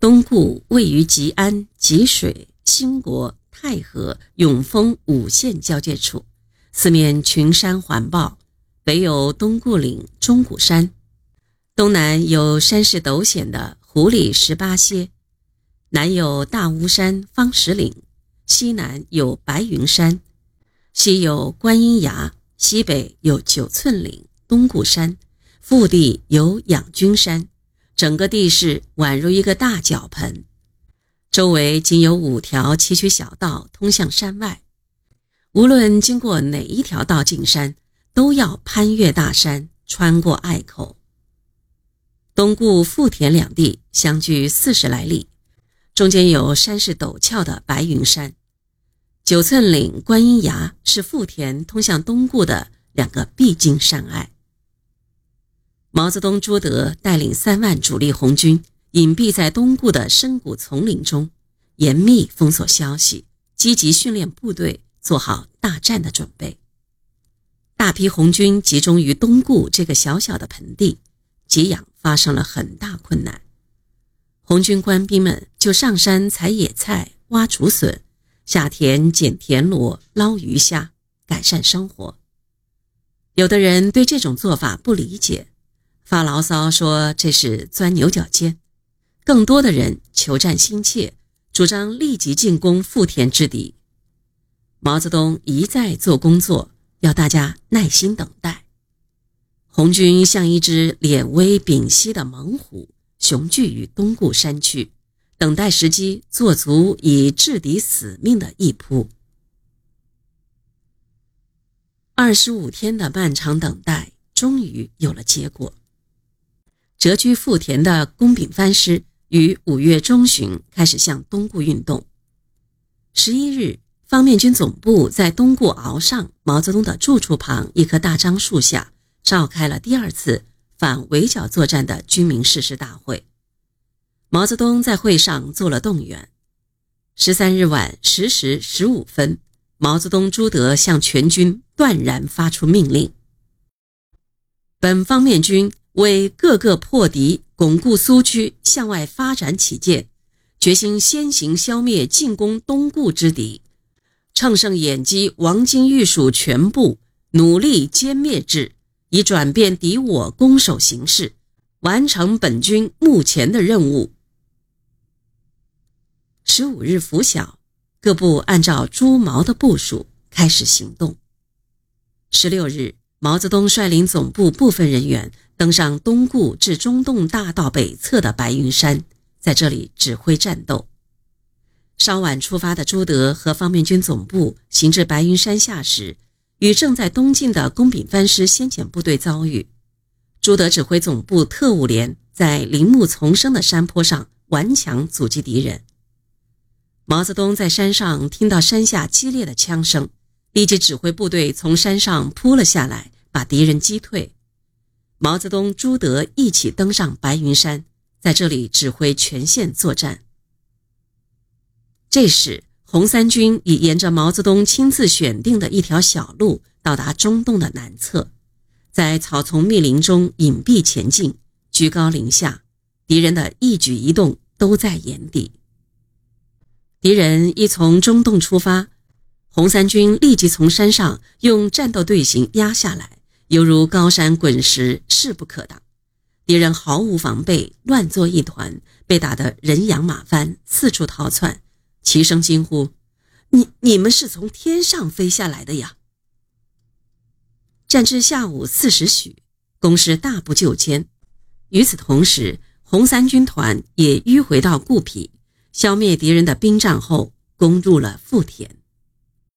东固位于吉安、吉水、兴国、太和、永丰五县交界处，四面群山环抱，北有东固岭、钟鼓山，东南有山势陡险的狐里十八歇，南有大巫山、方石岭，西南有白云山，西有观音崖，西北有九寸岭、东固山，腹地有养军山。整个地势宛如一个大脚盆，周围仅有五条崎岖小道通向山外。无论经过哪一条道进山，都要攀越大山，穿过隘口。东固、富田两地相距四十来里，中间有山势陡峭的白云山。九寸岭、观音崖是富田通向东固的两个必经山隘。毛泽东、朱德带领三万主力红军隐蔽在东固的深谷丛林中，严密封锁消息，积极训练部队，做好大战的准备。大批红军集中于东固这个小小的盆地，给养发生了很大困难。红军官兵们就上山采野菜、挖竹笋，下田捡田螺、捞鱼虾，改善生活。有的人对这种做法不理解。发牢骚说这是钻牛角尖，更多的人求战心切，主张立即进攻富田之敌。毛泽东一再做工作，要大家耐心等待。红军像一只脸威屏息的猛虎，雄踞于东固山区，等待时机，做足以制敌死命的一扑。二十五天的漫长等待，终于有了结果。谪居富田的宫炳藩师于五月中旬开始向东固运动。十一日，方面军总部在东固鳌上毛泽东的住处旁一棵大樟树下召开了第二次反围剿作战的军民誓师大会。毛泽东在会上做了动员。十三日晚十时十五分，毛泽东、朱德向全军断然发出命令：本方面军。为各个破敌、巩固苏区、向外发展起见，决心先行消灭进攻东固之敌，乘胜掩击王金玉属全部，努力歼灭之，以转变敌我攻守形势，完成本军目前的任务。十五日拂晓，各部按照朱毛的部署开始行动。十六日，毛泽东率领总部部分人员。登上东固至中洞大道北侧的白云山，在这里指挥战斗。稍晚出发的朱德和方面军总部行至白云山下时，与正在东进的龚炳藩师先遣部队遭遇。朱德指挥总部特务连在林木丛生的山坡上顽强阻击敌人。毛泽东在山上听到山下激烈的枪声，立即指挥部队从山上扑了下来，把敌人击退。毛泽东、朱德一起登上白云山，在这里指挥全线作战。这时，红三军已沿着毛泽东亲自选定的一条小路到达中洞的南侧，在草丛密林中隐蔽前进，居高临下，敌人的一举一动都在眼底。敌人一从中洞出发，红三军立即从山上用战斗队形压下来。犹如高山滚石，势不可挡。敌人毫无防备，乱作一团，被打得人仰马翻，四处逃窜，齐声惊呼：“你你们是从天上飞下来的呀！”战至下午四时许，攻势大不就歼。与此同时，红三军团也迂回到固陂，消灭敌人的兵站后，攻入了富田。